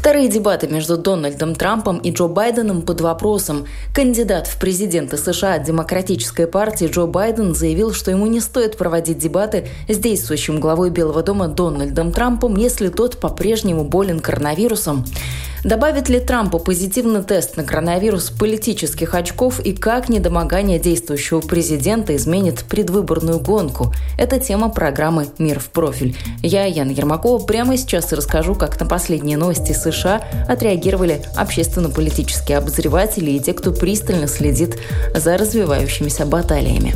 Вторые дебаты между Дональдом Трампом и Джо Байденом под вопросом. Кандидат в президенты США от Демократической партии Джо Байден заявил, что ему не стоит проводить дебаты с действующим главой Белого дома Дональдом Трампом, если тот по-прежнему болен коронавирусом. Добавит ли Трампу позитивный тест на коронавирус политических очков и как недомогание действующего президента изменит предвыборную гонку? Это тема программы «Мир в профиль». Я, Яна Ермакова, прямо сейчас расскажу, как на последние новости США отреагировали общественно-политические обозреватели и те, кто пристально следит за развивающимися баталиями.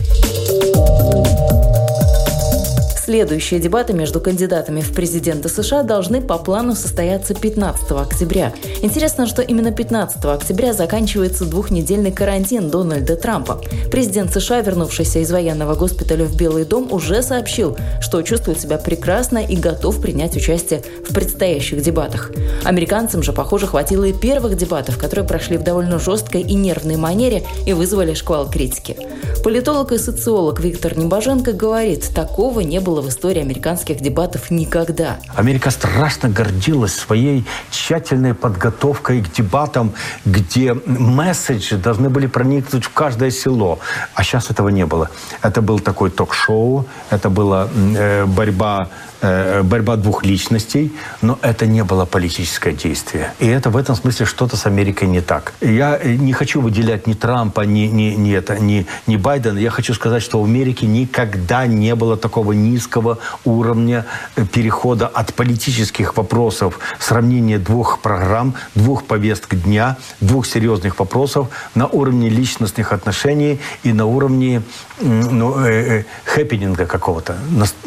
Следующие дебаты между кандидатами в президенты США должны по плану состояться 15 октября. Интересно, что именно 15 октября заканчивается двухнедельный карантин Дональда Трампа. Президент США, вернувшийся из военного госпиталя в Белый дом, уже сообщил, что чувствует себя прекрасно и готов принять участие в предстоящих дебатах. Американцам же, похоже, хватило и первых дебатов, которые прошли в довольно жесткой и нервной манере и вызвали шквал критики. Политолог и социолог Виктор Небоженко говорит, такого не было было в истории американских дебатов никогда. Америка страшно гордилась своей тщательной подготовкой к дебатам, где месседжи должны были проникнуть в каждое село. А сейчас этого не было. Это был такой ток-шоу, это была э, борьба Э, борьба двух личностей, но это не было политическое действие. И это в этом смысле что-то с Америкой не так. Я э, не хочу выделять ни Трампа, ни, ни, ни, это, ни, ни Байдена. Я хочу сказать, что в Америке никогда не было такого низкого уровня э, перехода от политических вопросов, сравнения двух программ, двух повесток дня, двух серьезных вопросов на уровне личностных отношений и на уровне ну, э, э, хэппининга какого-то.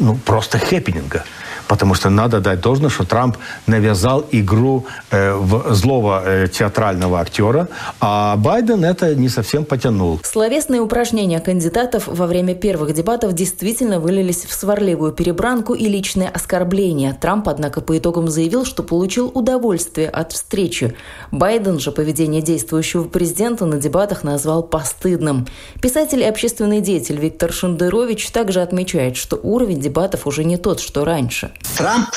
Ну, просто хэппининга. Потому что надо дать должное, что Трамп навязал игру э, в злого э, театрального актера, а Байден это не совсем потянул. Словесные упражнения кандидатов во время первых дебатов действительно вылились в сварливую перебранку и личное оскорбление. Трамп, однако, по итогам заявил, что получил удовольствие от встречи. Байден же поведение действующего президента на дебатах назвал постыдным. Писатель и общественный деятель Виктор Шендерович также отмечает, что уровень дебатов уже не тот, что раньше. Трамп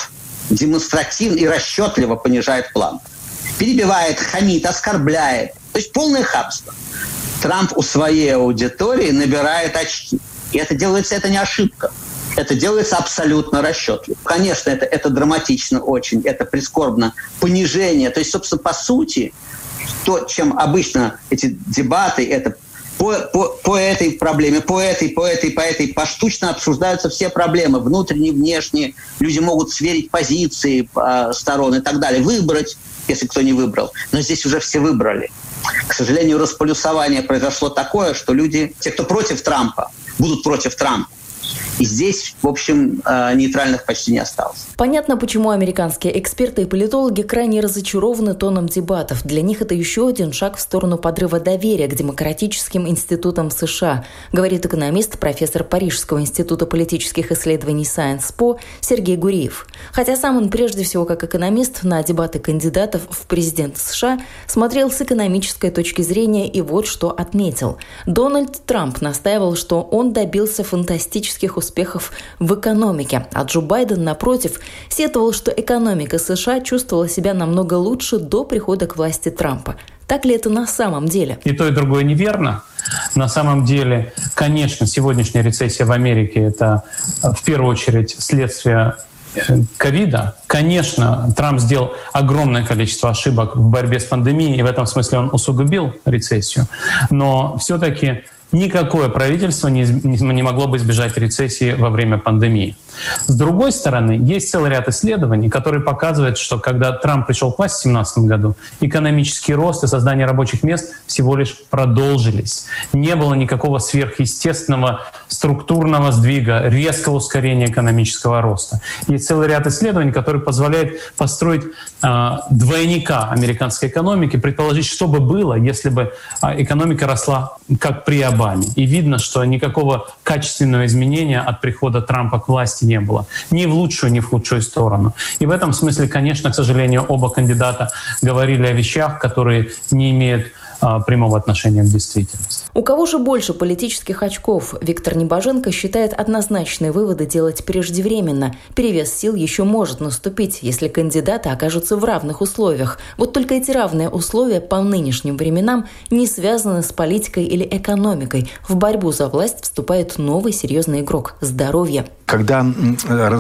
демонстративно и расчетливо понижает план. Перебивает, хамит, оскорбляет. То есть полное хабство. Трамп у своей аудитории набирает очки. И это делается, это не ошибка. Это делается абсолютно расчетливо. Конечно, это, это драматично очень, это прискорбно. Понижение. То есть, собственно, по сути, то, чем обычно эти дебаты, это по, по, по этой проблеме, по этой, по этой, по этой, поштучно обсуждаются все проблемы, внутренние, внешние. Люди могут сверить позиции э, сторон и так далее, выбрать, если кто не выбрал. Но здесь уже все выбрали. К сожалению, располюсование произошло такое, что люди, те, кто против Трампа, будут против Трампа. И здесь, в общем, э, нейтральных почти не осталось. Понятно, почему американские эксперты и политологи крайне разочарованы тоном дебатов. Для них это еще один шаг в сторону подрыва доверия к демократическим институтам США, говорит экономист, профессор Парижского института политических исследований Science Po Сергей Гуриев. Хотя сам он прежде всего как экономист на дебаты кандидатов в президенты США смотрел с экономической точки зрения и вот что отметил. Дональд Трамп настаивал, что он добился фантастических успехов успехов в экономике. А Джо Байден, напротив, сетовал, что экономика США чувствовала себя намного лучше до прихода к власти Трампа. Так ли это на самом деле? И то, и другое неверно. На самом деле, конечно, сегодняшняя рецессия в Америке — это в первую очередь следствие э, ковида. Конечно, Трамп сделал огромное количество ошибок в борьбе с пандемией, и в этом смысле он усугубил рецессию. Но все-таки Никакое правительство не, не могло бы избежать рецессии во время пандемии. С другой стороны, есть целый ряд исследований, которые показывают, что когда Трамп пришел к власти в 2017 году, экономический рост и создание рабочих мест всего лишь продолжились. Не было никакого сверхъестественного структурного сдвига, резкого ускорения экономического роста. Есть целый ряд исследований, которые позволяют построить э, двойника американской экономики, предположить, что бы было, если бы э, экономика росла как при Обаме. И видно, что никакого качественного изменения от прихода Трампа к власти не было. Ни в лучшую, ни в худшую сторону. И в этом смысле, конечно, к сожалению, оба кандидата говорили о вещах, которые не имеют прямого отношения к действительности. У кого же больше политических очков? Виктор Небоженко считает однозначные выводы делать преждевременно. Перевес сил еще может наступить, если кандидаты окажутся в равных условиях. Вот только эти равные условия по нынешним временам не связаны с политикой или экономикой. В борьбу за власть вступает новый серьезный игрок – здоровье когда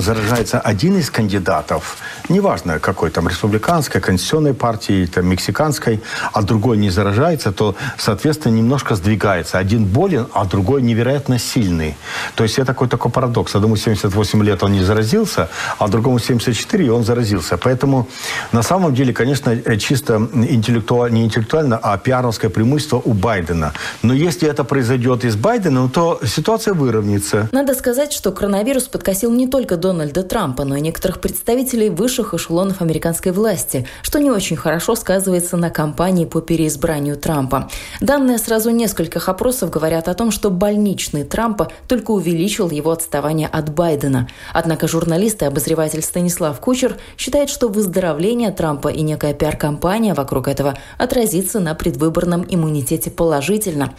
заражается один из кандидатов, неважно какой там, республиканской, конституционной партии, там, мексиканской, а другой не заражается, то, соответственно, немножко сдвигается. Один болен, а другой невероятно сильный. То есть это такой такой парадокс. Одному 78 лет он не заразился, а другому 74 и он заразился. Поэтому на самом деле, конечно, чисто интеллектуально, не интеллектуально, а пиаровское преимущество у Байдена. Но если это произойдет из Байдена, то ситуация выровняется. Надо сказать, что Коронавирус подкосил не только Дональда Трампа, но и некоторых представителей высших эшелонов американской власти, что не очень хорошо сказывается на кампании по переизбранию Трампа. Данные сразу нескольких опросов говорят о том, что больничный Трампа только увеличил его отставание от Байдена. Однако журналист и обозреватель Станислав Кучер считает, что выздоровление Трампа и некая пиар-компания вокруг этого отразится на предвыборном иммунитете положительно.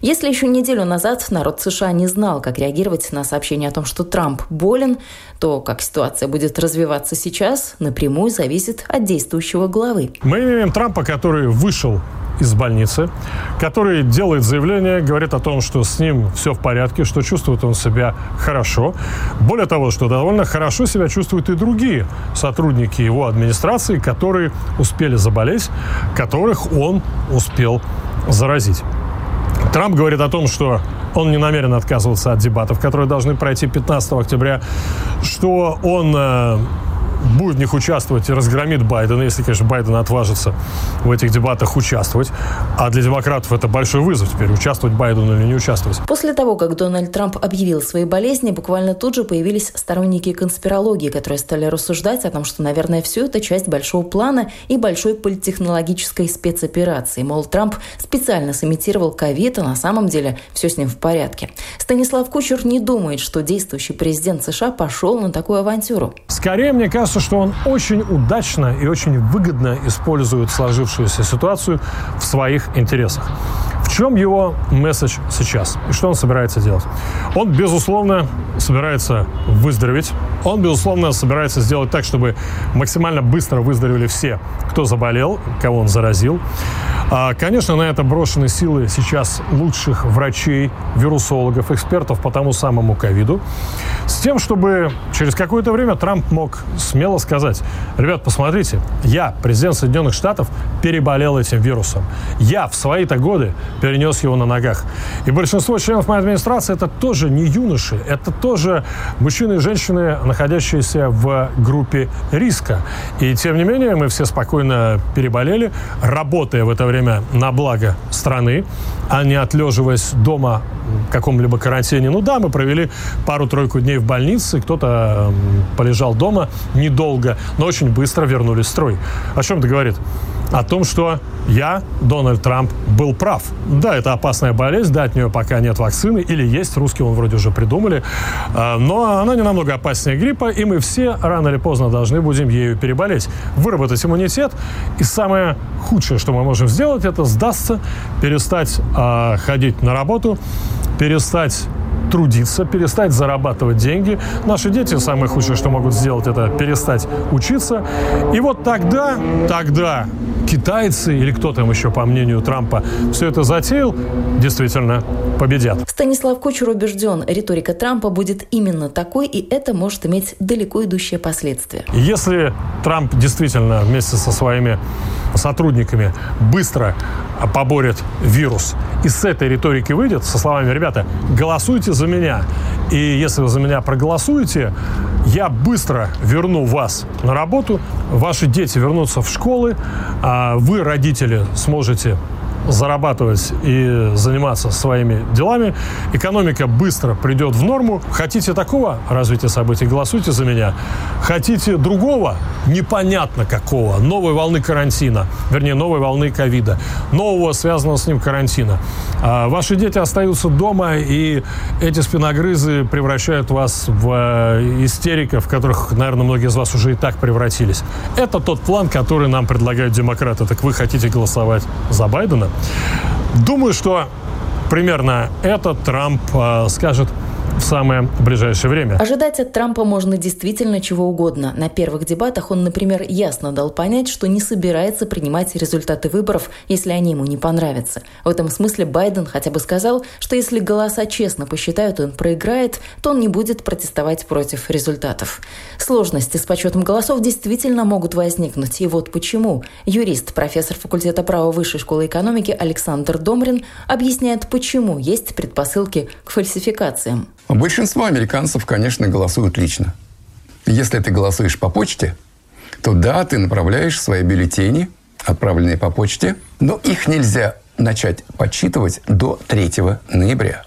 Если еще неделю назад народ США не знал, как реагировать на сообщение о том, что Трамп болен, то как ситуация будет развиваться сейчас, напрямую зависит от действующего главы. Мы имеем Трампа, который вышел из больницы, который делает заявление, говорит о том, что с ним все в порядке, что чувствует он себя хорошо. Более того, что довольно хорошо себя чувствуют и другие сотрудники его администрации, которые успели заболеть, которых он успел заразить. Трамп говорит о том, что он не намерен отказываться от дебатов, которые должны пройти 15 октября, что он э, будет в них участвовать и разгромит Байдена, если, конечно, Байден отважится в этих дебатах участвовать. А для демократов это большой вызов теперь, участвовать Байдену или не участвовать. После того, как Дональд Трамп объявил свои болезни, буквально тут же появились сторонники конспирологии, которые стали рассуждать о том, что, наверное, все это часть большого плана и большой политтехнологической спецоперации. Мол, Трамп специально сымитировал ковид, а на самом деле все с ним в порядке. Станислав Кучер не думает, что действующий президент США пошел на такую авантюру. Скорее, мне кажется, кажется, что он очень удачно и очень выгодно использует сложившуюся ситуацию в своих интересах. Чем его месседж сейчас? И что он собирается делать? Он, безусловно, собирается выздороветь. Он, безусловно, собирается сделать так, чтобы максимально быстро выздоровели все, кто заболел, кого он заразил. А, конечно, на это брошены силы сейчас лучших врачей, вирусологов, экспертов по тому самому ковиду, с тем, чтобы через какое-то время Трамп мог смело сказать, ребят, посмотрите, я, президент Соединенных Штатов, переболел этим вирусом. Я в свои-то годы перенес его на ногах. И большинство членов моей администрации это тоже не юноши, это тоже мужчины и женщины, находящиеся в группе риска. И тем не менее мы все спокойно переболели, работая в это время на благо страны, а не отлеживаясь дома в каком-либо карантине. Ну да, мы провели пару-тройку дней в больнице, кто-то полежал дома недолго, но очень быстро вернулись в строй. О чем это говорит? О том, что я, Дональд Трамп, был прав. Да, это опасная болезнь, да, от нее пока нет вакцины, или есть, русские он вроде уже придумали, а, но она не намного опаснее гриппа, и мы все рано или поздно должны будем ею переболеть, выработать иммунитет, и самое худшее, что мы можем сделать, это сдастся, перестать э, ходить на работу, перестать трудиться, перестать зарабатывать деньги. Наши дети, самое худшее, что могут сделать, это перестать учиться. И вот тогда, тогда китайцы или кто там еще, по мнению Трампа, все это затеял, действительно победят. Станислав Кучер убежден, риторика Трампа будет именно такой, и это может иметь далеко идущие последствия. Если Трамп действительно вместе со своими сотрудниками быстро поборет вирус, и с этой риторики выйдет со словами, ребята, голосуйте за меня. И если вы за меня проголосуете, я быстро верну вас на работу, ваши дети вернутся в школы, а вы, родители, сможете зарабатывать и заниматься своими делами. Экономика быстро придет в норму. Хотите такого развития событий, голосуйте за меня. Хотите другого, непонятно какого, новой волны карантина, вернее, новой волны ковида, нового связанного с ним карантина. А ваши дети остаются дома, и эти спиногрызы превращают вас в э, истериков, в которых, наверное, многие из вас уже и так превратились. Это тот план, который нам предлагают демократы. Так вы хотите голосовать за Байдена? Думаю, что примерно это Трамп э, скажет в самое ближайшее время. Ожидать от Трампа можно действительно чего угодно. На первых дебатах он, например, ясно дал понять, что не собирается принимать результаты выборов, если они ему не понравятся. В этом смысле Байден хотя бы сказал, что если голоса честно посчитают, он проиграет, то он не будет протестовать против результатов. Сложности с подсчетом голосов действительно могут возникнуть. И вот почему. Юрист, профессор факультета права Высшей школы экономики Александр Домрин объясняет, почему есть предпосылки к фальсификациям. Большинство американцев, конечно, голосуют лично. Если ты голосуешь по почте, то да, ты направляешь свои бюллетени, отправленные по почте, но их нельзя начать подсчитывать до 3 ноября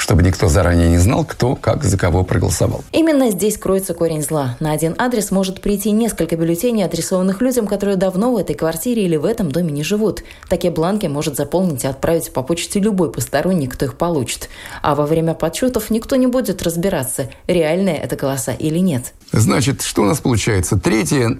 чтобы никто заранее не знал, кто как за кого проголосовал. Именно здесь кроется корень зла. На один адрес может прийти несколько бюллетеней, адресованных людям, которые давно в этой квартире или в этом доме не живут. Такие бланки может заполнить и отправить по почте любой посторонний, кто их получит. А во время подсчетов никто не будет разбираться, реальные это голоса или нет. Значит, что у нас получается? 3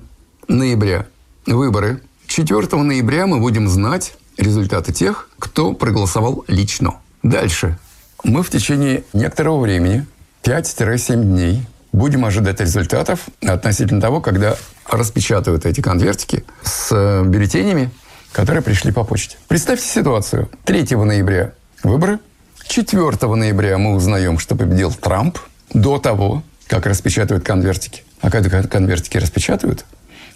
ноября выборы. 4 ноября мы будем знать результаты тех, кто проголосовал лично. Дальше мы в течение некоторого времени, 5-7 дней, будем ожидать результатов относительно того, когда распечатывают эти конвертики с э, бюллетенями, которые пришли по почте. Представьте ситуацию. 3 ноября выборы, 4 ноября мы узнаем, что победил Трамп до того, как распечатывают конвертики. А когда конвертики распечатывают,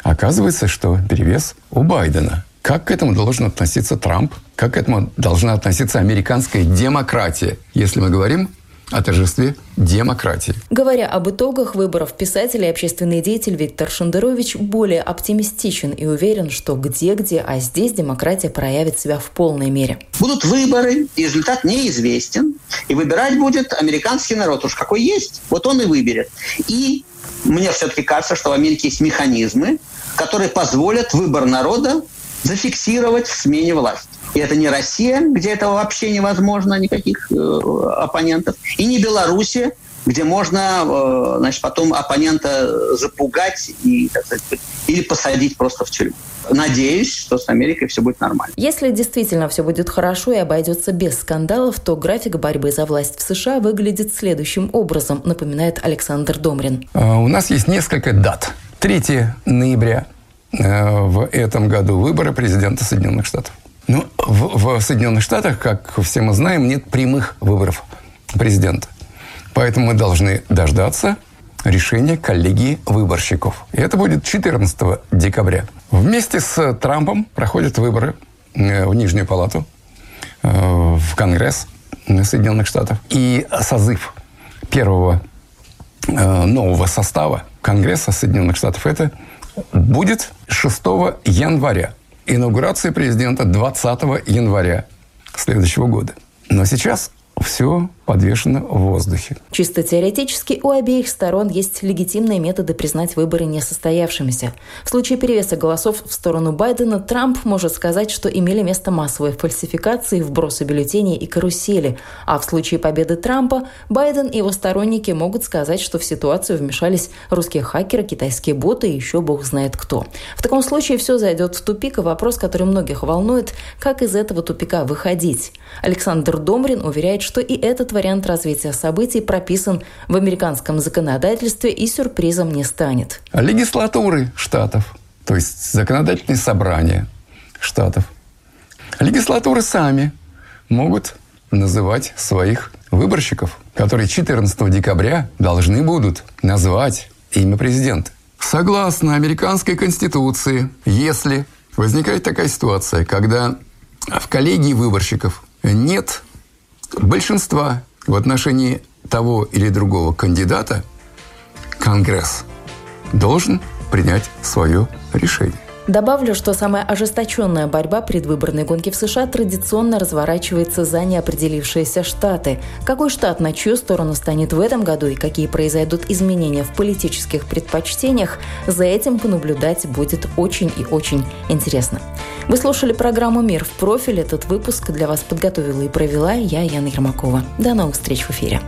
оказывается, что перевес у Байдена – как к этому должен относиться Трамп? Как к этому должна относиться американская демократия, если мы говорим о торжестве демократии. Говоря об итогах выборов, писатель и общественный деятель Виктор Шендерович более оптимистичен и уверен, что где-где, а здесь демократия проявит себя в полной мере. Будут выборы, и результат неизвестен, и выбирать будет американский народ. Уж какой есть, вот он и выберет. И мне все-таки кажется, что в Америке есть механизмы, которые позволят выбор народа зафиксировать в смене власти. И это не Россия, где это вообще невозможно, никаких э, оппонентов, и не Белоруссия, где можно э, значит, потом оппонента запугать и, так сказать, или посадить просто в тюрьму. Надеюсь, что с Америкой все будет нормально. Если действительно все будет хорошо и обойдется без скандалов, то график борьбы за власть в США выглядит следующим образом, напоминает Александр Домрин. А, у нас есть несколько дат. 3 ноября в этом году выборы президента Соединенных Штатов. Ну, в, в Соединенных Штатах, как все мы знаем, нет прямых выборов президента. Поэтому мы должны дождаться решения коллегии выборщиков. И это будет 14 декабря. Вместе с Трампом проходят выборы э, в Нижнюю палату, э, в Конгресс Соединенных Штатов. И созыв первого нового состава Конгресса Соединенных Штатов – это будет 6 января. Инаугурация президента 20 января следующего года. Но сейчас все подвешено в воздухе. Чисто теоретически у обеих сторон есть легитимные методы признать выборы несостоявшимися. В случае перевеса голосов в сторону Байдена Трамп может сказать, что имели место массовые фальсификации, вбросы бюллетеней и карусели. А в случае победы Трампа Байден и его сторонники могут сказать, что в ситуацию вмешались русские хакеры, китайские боты и еще бог знает кто. В таком случае все зайдет в тупик, и вопрос, который многих волнует, как из этого тупика выходить. Александр Домрин уверяет, что и этот вариант развития событий прописан в американском законодательстве и сюрпризом не станет. Легислатуры штатов, то есть законодательные собрания штатов, легислатуры сами могут называть своих выборщиков, которые 14 декабря должны будут назвать имя президента. Согласно американской конституции, если возникает такая ситуация, когда в коллегии выборщиков нет большинства в отношении того или другого кандидата, Конгресс должен принять свое решение. Добавлю, что самая ожесточенная борьба предвыборной гонки в США традиционно разворачивается за неопределившиеся штаты. Какой штат на чью сторону станет в этом году и какие произойдут изменения в политических предпочтениях, за этим понаблюдать будет очень и очень интересно. Вы слушали программу «Мир в профиль». Этот выпуск для вас подготовила и провела я, Яна Ермакова. До новых встреч в эфире.